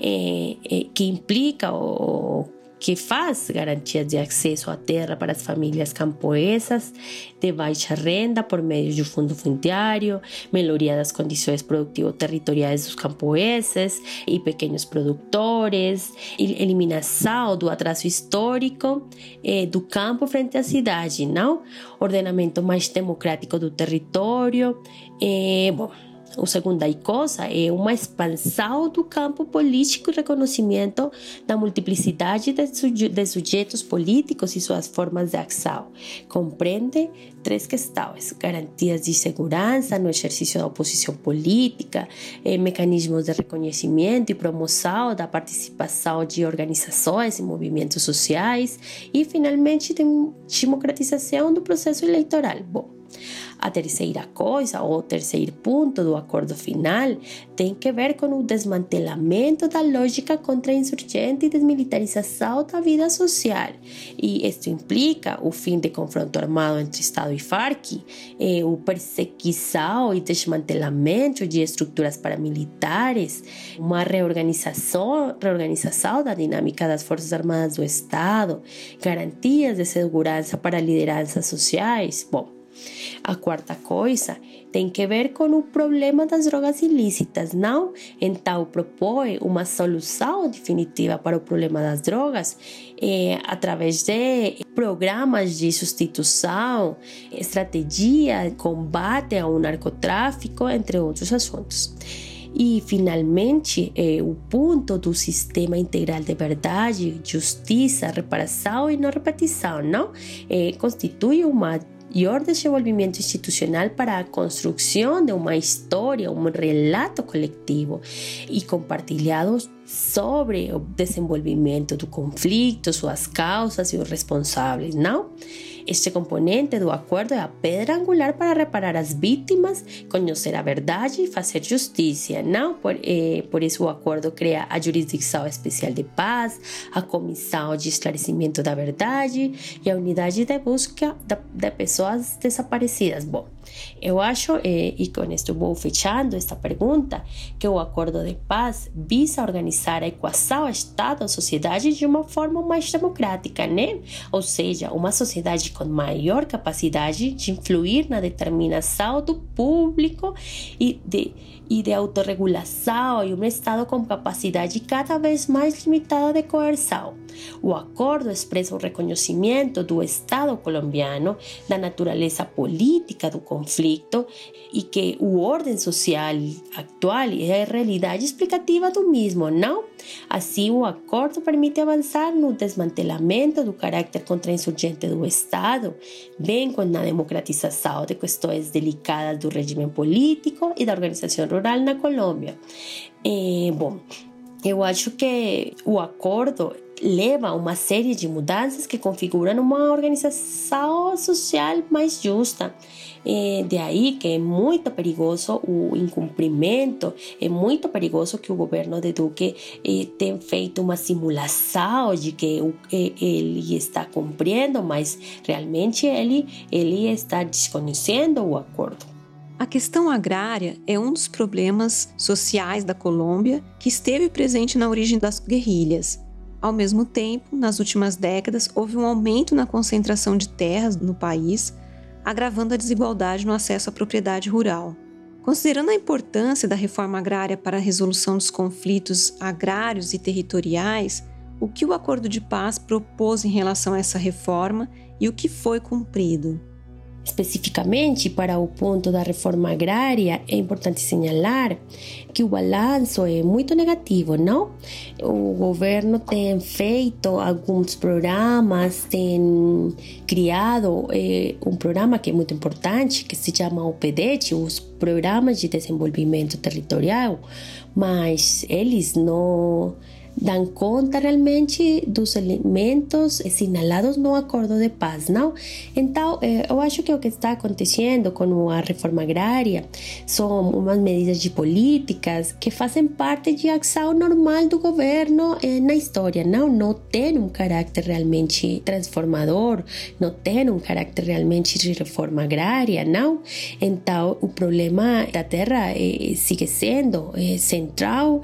eh, eh, que implica o que faz garantias de acesso à terra para as famílias camponesas de baixa renda por meio do fundo fundiário, melhoria das condições produtivo-territoriais dos camponeses e pequenos produtores, eliminação do atraso histórico eh, do campo frente à cidade, não? Ordenamento mais democrático do território, eh, bom, o segunda coisa é uma expansão do campo político e reconhecimento da multiplicidade de sujeitos políticos e suas formas de ação. Compreende três questões: garantias de segurança no exercício da oposição política, eh, mecanismos de reconhecimento e promoção da participação de organizações e movimentos sociais e, finalmente, democratização do processo eleitoral. Bom, a terceira coisa, ou terceiro ponto do acordo final, tem que ver com o desmantelamento da lógica contra-insurgente e desmilitarização da vida social. E isto implica o fim do confronto armado entre Estado e Farc, eh, o perseguição e desmantelamento de estruturas paramilitares, uma reorganização, reorganização da dinâmica das Forças Armadas do Estado, garantias de segurança para lideranças sociais. Bom, a quarta coisa tem que ver com o problema das drogas ilícitas, não? Então, propõe uma solução definitiva para o problema das drogas eh, através de programas de substituição, estratégia, combate ao narcotráfico, entre outros assuntos. E, finalmente, eh, o ponto do sistema integral de verdade, justiça, reparação e não repetição, não? Eh, constitui uma maior desenvolvimento institucional para a construção de uma história, um relato coletivo e compartilhado sobre o desenvolvimento do conflito, suas causas e os responsáveis, não? Este componente do acordo é a pedra angular para reparar as vítimas, conhecer a verdade e fazer justiça. Não? Por, eh, por isso, o acordo cria a Jurisdição Especial de Paz, a Comissão de Esclarecimento da Verdade e a Unidade de Busca de, de Pessoas Desaparecidas. Bom, eu acho, eh, e com isto vou fechando esta pergunta, que o acordo de paz visa organizar a equação Estado-sociedade de uma forma mais democrática, né? Ou seja, uma sociedade com maior capacidade de influir na determinação do público e de, e de autorregulação e um Estado com capacidade cada vez mais limitada de coerção. O acordo expressa o reconhecimento do Estado colombiano, da natureza política do conflito e que o ordem social atual é a realidade explicativa do mesmo, não? Assim, o acordo permite avançar no desmantelamento do caráter contra-insurgente do Estado, bem como na democratização de questões delicadas do regime político e da organização rural na Colômbia. É, bom, eu que o acordo leva a uma série de mudanças que configuram uma organização social mais justa. É, de aí que é muito perigoso o incumprimento, é muito perigoso que o governo de Duque eh, tenha feito uma simulação de que eh, ele está cumprindo, mas realmente ele, ele está desconhecendo o acordo. A questão agrária é um dos problemas sociais da Colômbia que esteve presente na origem das guerrilhas. Ao mesmo tempo, nas últimas décadas, houve um aumento na concentração de terras no país, agravando a desigualdade no acesso à propriedade rural. Considerando a importância da reforma agrária para a resolução dos conflitos agrários e territoriais, o que o acordo de paz propôs em relação a essa reforma e o que foi cumprido? Especificamente para o ponto da reforma agrária, é importante señalar que o balanço é muito negativo, não? O governo tem feito alguns programas, tem criado eh, um programa que é muito importante, que se chama OPDET, os Programas de Desenvolvimento Territorial, mas eles não dan conta realmente dos elementos sinalados no acordo de paz, não? Então, eh, eu acho que o que está acontecendo com a reforma agrária são umas medidas de políticas que fazem parte de ação normal do governo eh, na história, não? Não tem um caráter realmente transformador, não tem um caráter realmente de reforma agrária, não? Então, o problema da terra eh, sigue sendo central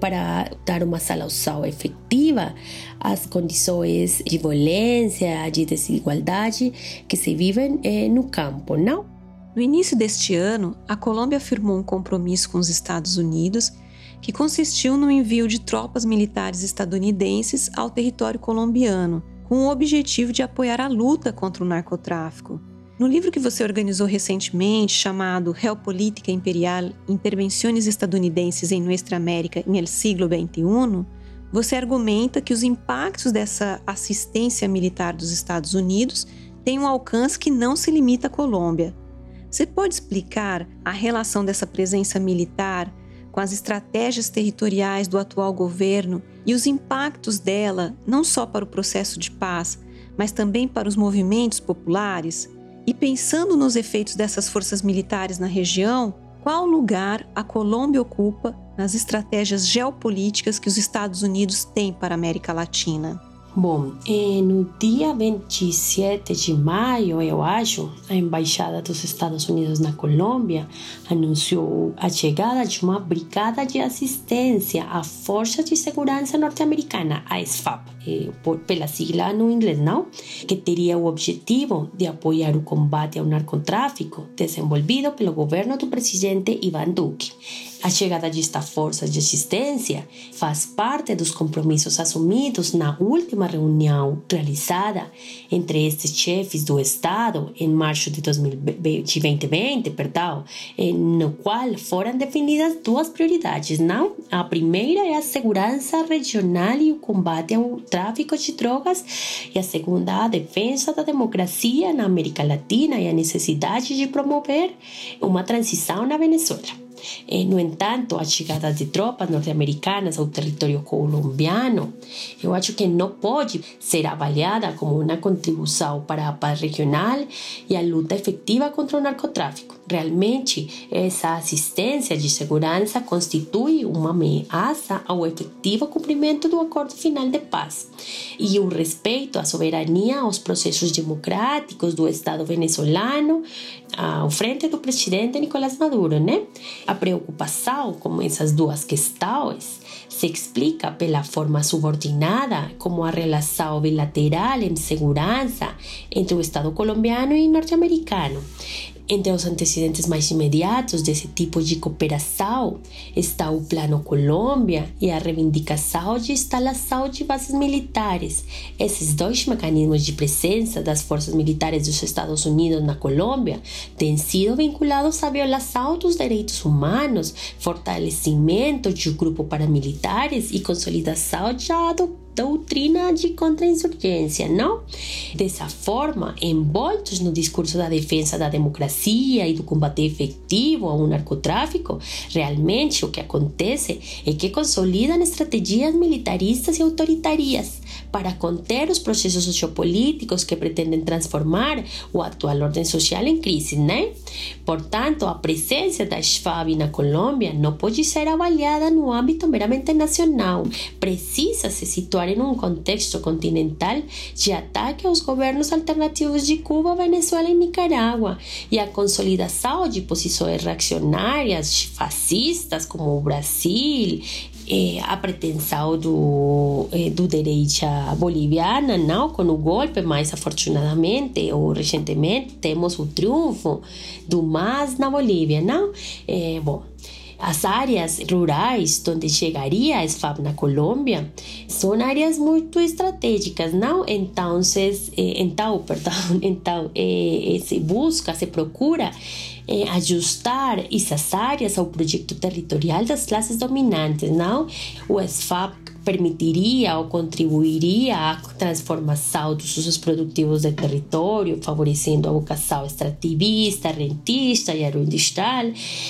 para dar uma solução efetiva às condições de violência, de desigualdade que se vivem eh, no campo, não? No início deste ano, a Colômbia firmou um compromisso com os Estados Unidos que consistiu no envio de tropas militares estadunidenses ao território colombiano, com o objetivo de apoiar a luta contra o narcotráfico. No livro que você organizou recentemente, chamado Geopolítica Imperial Intervenções Estadunidenses em Nuestra América em el siglo XXI, você argumenta que os impactos dessa assistência militar dos Estados Unidos têm um alcance que não se limita à Colômbia. Você pode explicar a relação dessa presença militar com as estratégias territoriais do atual governo e os impactos dela não só para o processo de paz, mas também para os movimentos populares? E pensando nos efeitos dessas forças militares na região, qual lugar a Colômbia ocupa nas estratégias geopolíticas que os Estados Unidos têm para a América Latina? Bom, eh, no dia 27 de maio, eu acho, a Embaixada dos Estados Unidos na Colômbia anunciou a chegada de uma brigada de assistência à Força de Segurança Norte-Americana, a SFAP, eh, por, pela sigla no inglês, não? Que teria o objetivo de apoiar o combate ao narcotráfico desenvolvido pelo governo do presidente Ivan Duque. A chegada desta força de assistência faz parte dos compromissos assumidos na última reunião realizada entre estes chefes do Estado em março de 2020, perdão, no qual foram definidas duas prioridades, não? A primeira é a segurança regional e o combate ao tráfico de drogas, e a segunda a defesa da democracia na América Latina e a necessidade de promover uma transição na Venezuela. Eh, no entanto, a chegada de tropas norte-americanas ao território colombiano, eu acho que não pode ser avaliada como uma contribuição para a paz regional e a luta efetiva contra o narcotráfico. Realmente, essa assistência de segurança constitui uma ameaça ao efetivo cumprimento do acordo final de paz e o respeito à soberania aos processos democráticos do Estado venezuelano ao frente do presidente Nicolás Maduro, né? A preocupação com essas duas questões se explica pela forma subordinada como a relação bilateral em segurança entre o Estado colombiano e norte-americano. Entre os antecedentes mais imediatos desse tipo de cooperação está o Plano Colômbia e a reivindicação de instalação de bases militares. Esses dois mecanismos de presença das forças militares dos Estados Unidos na Colômbia têm sido vinculados à violação dos direitos humanos, fortalecimento de um grupo paramilitares e consolidação da doutrina de contra-insurgência, não? Dessa forma, envoltos no discurso da defesa da democracia e do combate efetivo ao narcotráfico, realmente o que acontece é que consolidam estratégias militaristas e autoritarias para conter os processos sociopolíticos que pretendem transformar o atual ordem social em crise, né? Portanto, a presença da SFAB na Colômbia não pode ser avaliada no âmbito meramente nacional. Precisa se situar em um contexto continental de ataque aos governos alternativos de Cuba, Venezuela e Nicarágua e a consolidação de posições reaccionárias fascistas como o Brasil eh, a pretensão do, eh, do direita boliviana, não com o golpe, mas afortunadamente ou recentemente temos o triunfo do MAS na Bolívia, não? Eh, bom, as áreas rurais onde chegaria a SFAB na Colômbia são áreas muito estratégicas, não? Então, então, perdão, então se busca, se procura ajustar essas áreas ao projeto territorial das classes dominantes, não? O SFAB permitiria ou contribuiria à transformação dos usos produtivos do território, favorecendo a vocação extrativista, rentista e agroindustrial,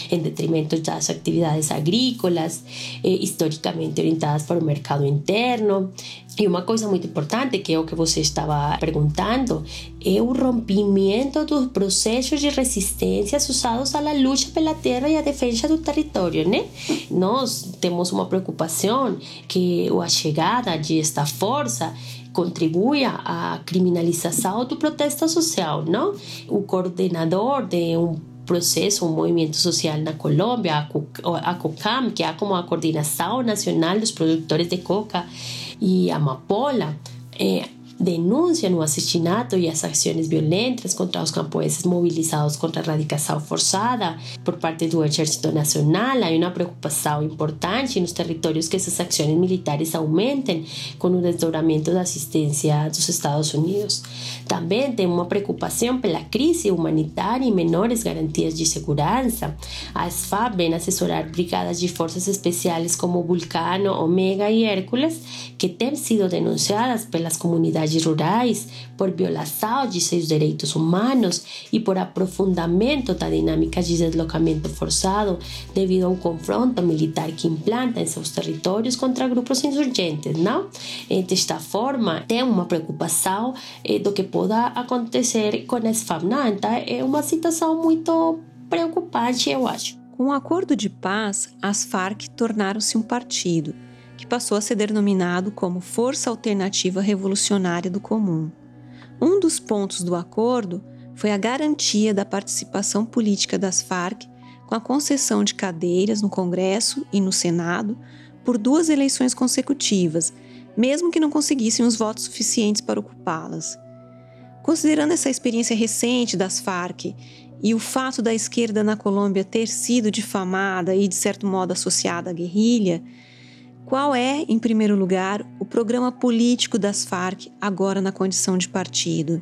em detrimento das atividades agrícolas, eh, historicamente orientadas para o mercado interno. E uma coisa muito importante, que é o que você estava perguntando, é o rompimento dos processos de resistência usados à luta pela terra e a defesa do território, né? Nós temos uma preocupação que a chegada de esta força contribui à criminalização do protesto social, não? O coordenador de um processo, um movimento social na Colômbia, a COCAM, que é como a Coordenação Nacional dos Produtores de Coca, e Amapola, eh, denunciam o assassinato e as ações violentas contra os camponeses mobilizados contra a erradicação forçada por parte do Exército Nacional. Há uma preocupação importante nos territórios que essas ações militares aumentem com o desdobramento da assistência dos Estados Unidos. Também tem uma preocupação pela crise humanitária e menores garantias de segurança. A SFAB vem assessorar brigadas de forças especiais como Vulcano, Omega e Hércules, que têm sido denunciadas pelas comunidades rurais, por violação de seus direitos humanos e por aprofundamento da dinâmica de deslocamento forçado devido a um confronto militar que implanta em seus territórios contra grupos insurgentes, não? Desta forma, tem uma preocupação eh, do que possa acontecer com esse FAM, Então, é uma situação muito preocupante, eu acho. Com o acordo de paz, as Farc tornaram-se um partido que passou a ser denominado como Força Alternativa Revolucionária do Comum. Um dos pontos do acordo foi a garantia da participação política das Farc com a concessão de cadeiras no Congresso e no Senado por duas eleições consecutivas, mesmo que não conseguissem os votos suficientes para ocupá-las. Considerando essa experiência recente das Farc e o fato da esquerda na Colômbia ter sido difamada e, de certo modo, associada à guerrilha, qual é, em primeiro lugar, o programa político das Farc agora na condição de partido?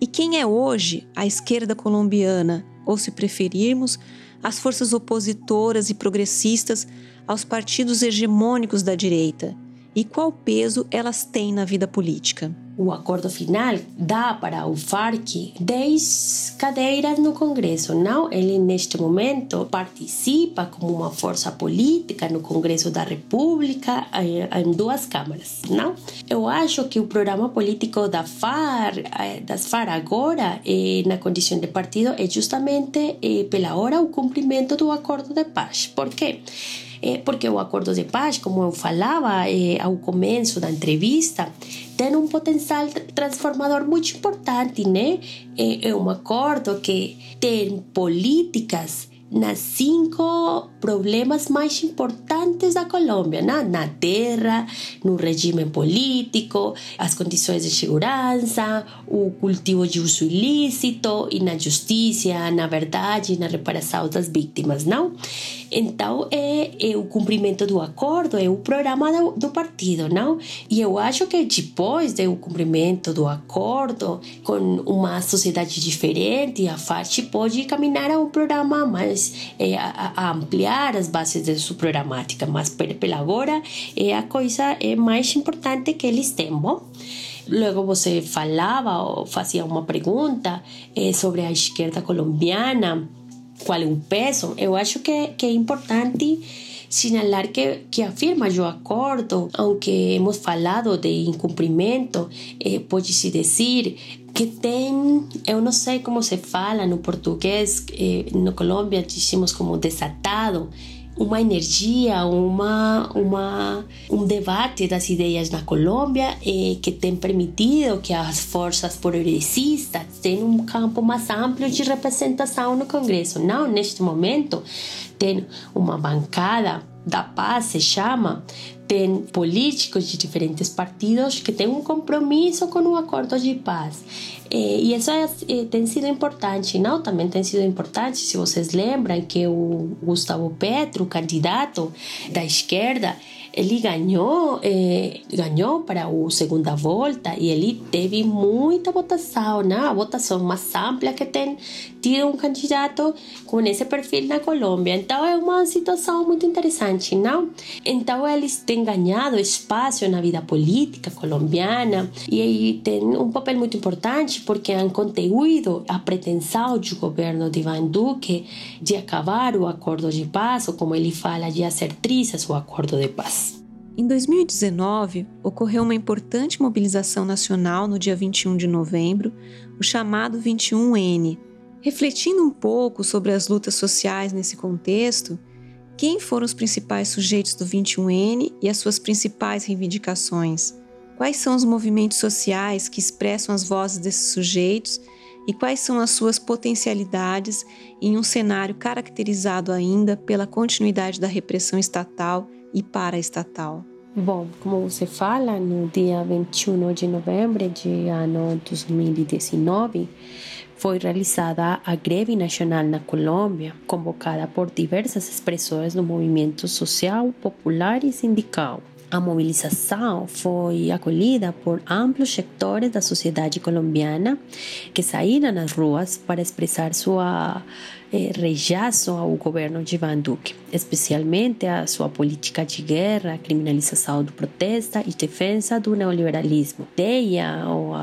E quem é hoje a esquerda colombiana, ou se preferirmos, as forças opositoras e progressistas aos partidos hegemônicos da direita? E qual peso elas têm na vida política? O acordo final dá para o FARC 10 cadeiras no Congresso. Não, ele neste momento participa como uma força política no Congresso da República eh, em duas câmaras. Não, eu acho que o programa político da FARC, eh, das FARC agora eh, na condição de partido é justamente pela hora o cumprimento do acordo de paz. Por quê? Porque o acordo de paz, como eu falava ao começo da entrevista, tem um potencial transformador muito importante, né? É, é um acordo que tem políticas nas cinco problemas mais importantes da Colômbia, na, na terra, no regime político, as condições de segurança, o cultivo de uso ilícito e na justiça, na verdade, na reparação das vítimas, não? Então, é, é o cumprimento do acordo, é o programa do, do partido, não? E eu acho que depois do cumprimento do acordo, com uma sociedade diferente, a FARC pode caminhar a um programa mais, é, a, a ampliar as bases de sua programática, mas pela agora é a coisa é mais importante que eles têm, bom? Logo você falava ou fazia uma pergunta sobre a esquerda colombiana qual é o peso, eu acho que, que é importante sinalar que, que afirma o acordo, aunque hemos falado de incumprimento, eh, pode-se dizer que tem, eu não sei como se fala no português, eh, no Colômbia dizemos como desatado, uma energia, uma, uma, um debate das ideias na Colômbia eh, que tem permitido que as forças progressistas tenham um campo mais amplo de representação no Congresso. Não, neste momento, tem uma bancada da paz, se chama, tem políticos de diferentes partidos que têm um compromisso com o acordo de paz. E isso é, tem sido importante, não? Também tem sido importante, se vocês lembram, que o Gustavo Petro, candidato da esquerda, ele ganhou, eh, ganhou para a segunda volta e ele teve muita votação, né? a votação mais ampla que tem tido um candidato com esse perfil na Colômbia. Então é uma situação muito interessante, não? Então eles têm ganhado espaço na vida política colombiana e tem um papel muito importante porque han contribuído a pretensão do governo de Ivan Duque de acabar o acordo de paz, ou como ele fala, de hacer trizas o acordo de paz. Em 2019, ocorreu uma importante mobilização nacional no dia 21 de novembro, o chamado 21N. Refletindo um pouco sobre as lutas sociais nesse contexto, quem foram os principais sujeitos do 21N e as suas principais reivindicações? Quais são os movimentos sociais que expressam as vozes desses sujeitos e quais são as suas potencialidades em um cenário caracterizado ainda pela continuidade da repressão estatal e paraestatal? Bom, como você fala, no dia 21 de novembro de ano 2019, foi realizada a greve nacional na Colômbia, convocada por diversas expressões do movimento social, popular e sindical. A mobilização foi acolhida por amplos setores da sociedade colombiana que saíram às ruas para expressar sua eh, rechazo ao governo de Ivan Duque, especialmente a sua política de guerra, criminalização do protesto e defesa do neoliberalismo. Ideia ou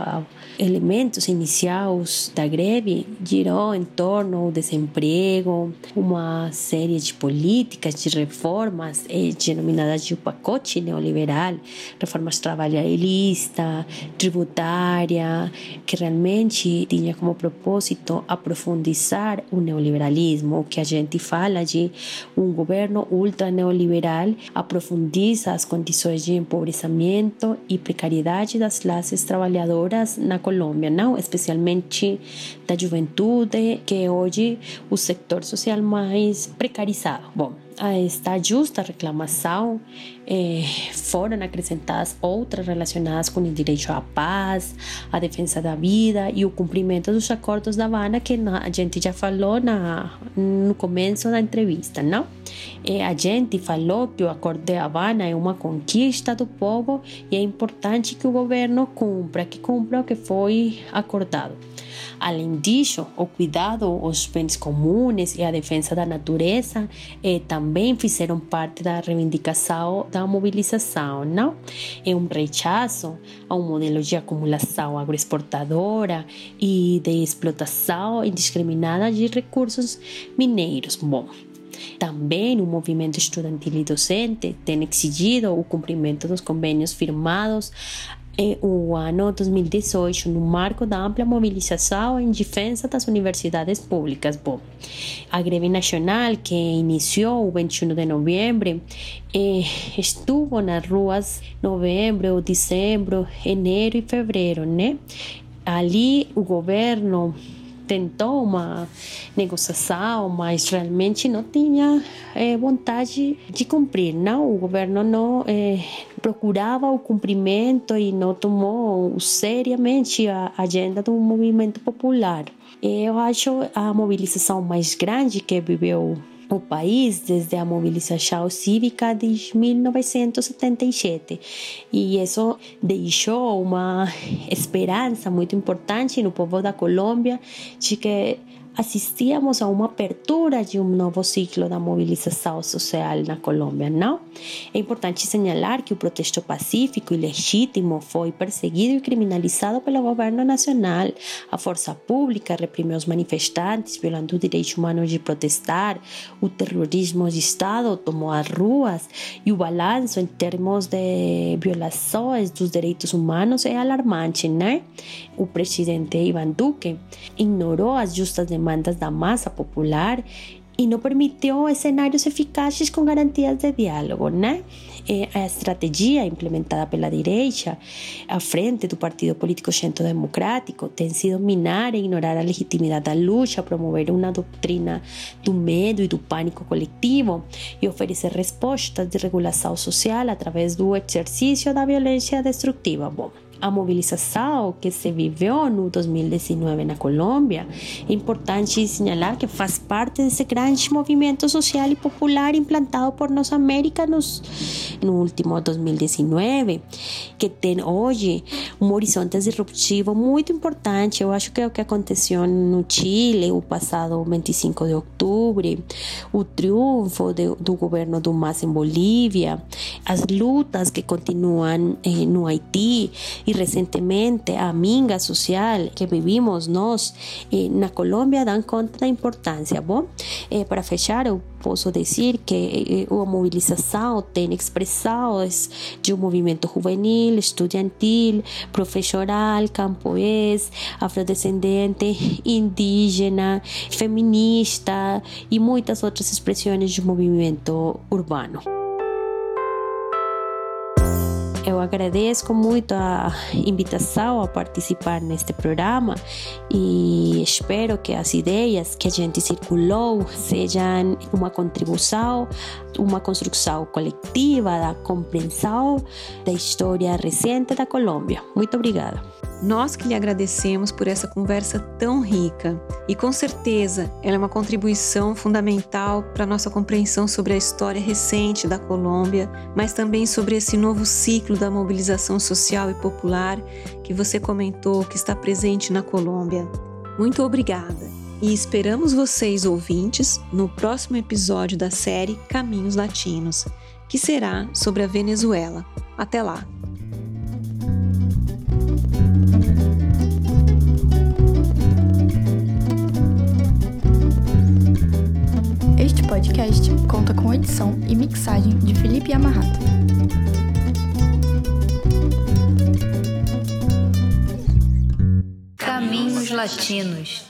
elementos iniciais da greve girou em torno do desemprego, uma série de políticas de reformas eh, denominadas de pacote neoliberal, reformas trabalhista, tributária, que realmente tinha como propósito aprofundizar o neoliberalismo neoliberalismo, que a gente fala de um governo ultra neoliberal, aprofundiza as condições de empobrecimento e precariedade das classes trabalhadoras na Colômbia, não? especialmente da juventude, que é hoje o setor social mais precarizado. Bom, a esta justa reclamação eh, foram acrescentadas outras relacionadas com o direito à paz, a defesa da vida e o cumprimento dos acordos da Habana, que a gente já falou na, no começo da entrevista, não? E a gente falou que o acordo de Habana é uma conquista do povo e é importante que o governo cumpra, que cumpra o que foi acordado. Além disso, o cuidado aos bens comuns e a defesa da natureza eh, também fizeram parte da reivindicação da mobilização, não? É um rechaço a um modelo de acumulação agroexportadora e de explotação indiscriminada de recursos mineiros. Bom, também o movimento estudantil e docente tem exigido o cumprimento dos convênios firmados o ano 2018 no marco da ampla mobilização em defesa das universidades públicas. Bom, a greve nacional que iniciou o 21 de novembro eh, estuvo nas ruas novembro, dezembro, janeiro e fevereiro, né? Ali o governo tentou uma negociação, mas realmente não tinha é, vontade de cumprir. Não, o governo não é, procurava o cumprimento e não tomou seriamente a agenda do movimento popular. Eu acho a mobilização mais grande que viveu o país desde a mobilização cívica de 1977 e isso deixou uma esperança muito importante no povo da Colômbia de que assistíamos a uma apertura de um novo ciclo da mobilização social na Colômbia, não? É importante señalar que o protesto pacífico e legítimo foi perseguido e criminalizado pelo governo nacional. A força pública reprimiu os manifestantes, violando o direito humano de protestar. O terrorismo de Estado tomou as ruas e o balanço em termos de violações dos direitos humanos é alarmante, né? O presidente Ivan Duque ignorou as justas demandas demandas da massa popular y no permitió escenarios eficaces con garantías de diálogo, ¿no? Eh, a estratégia implementada pela direita à frente do partido político centro democrático tem sido minar e ignorar a legitimidade da luta, promover uma doutrina do medo e do pânico coletivo e oferecer respostas de regulação social através do exercício da violência destrutiva. Bom, a mobilização que se viveu no 2019 na Colômbia, é importante assinalar que faz parte desse grande movimento social e popular implantado por nossa América nos, no último 2019, que tem hoje um horizonte disruptivo muito importante. Eu acho que é o que aconteceu no Chile, o passado 25 de outubro, o triunfo de, do governo do MAS em Bolívia, as lutas que continuam eh, no Haiti y recientemente a minga social que vivimos nós eh, na Colômbia dan conta da importância. Para fechar, eu posso dizer que eh, a mobilização tem expressões de um movimento juvenil, estudantil, professoral, campoês, afrodescendente, indígena, feminista e muitas outras expressões de movimento urbano. Eu agradeço muito a invitação a participar neste programa e espero que as ideias que a gente circulou sejam uma contribuição, uma construção coletiva da compreensão da história recente da Colômbia. Muito obrigada. Nós que lhe agradecemos por essa conversa tão rica e com certeza ela é uma contribuição fundamental para nossa compreensão sobre a história recente da Colômbia, mas também sobre esse novo ciclo da mobilização social e popular que você comentou que está presente na Colômbia. Muito obrigada e esperamos vocês, ouvintes, no próximo episódio da série Caminhos Latinos, que será sobre a Venezuela. Até lá! Podcast conta com edição e mixagem de Felipe Amarrato. Caminhos Latinos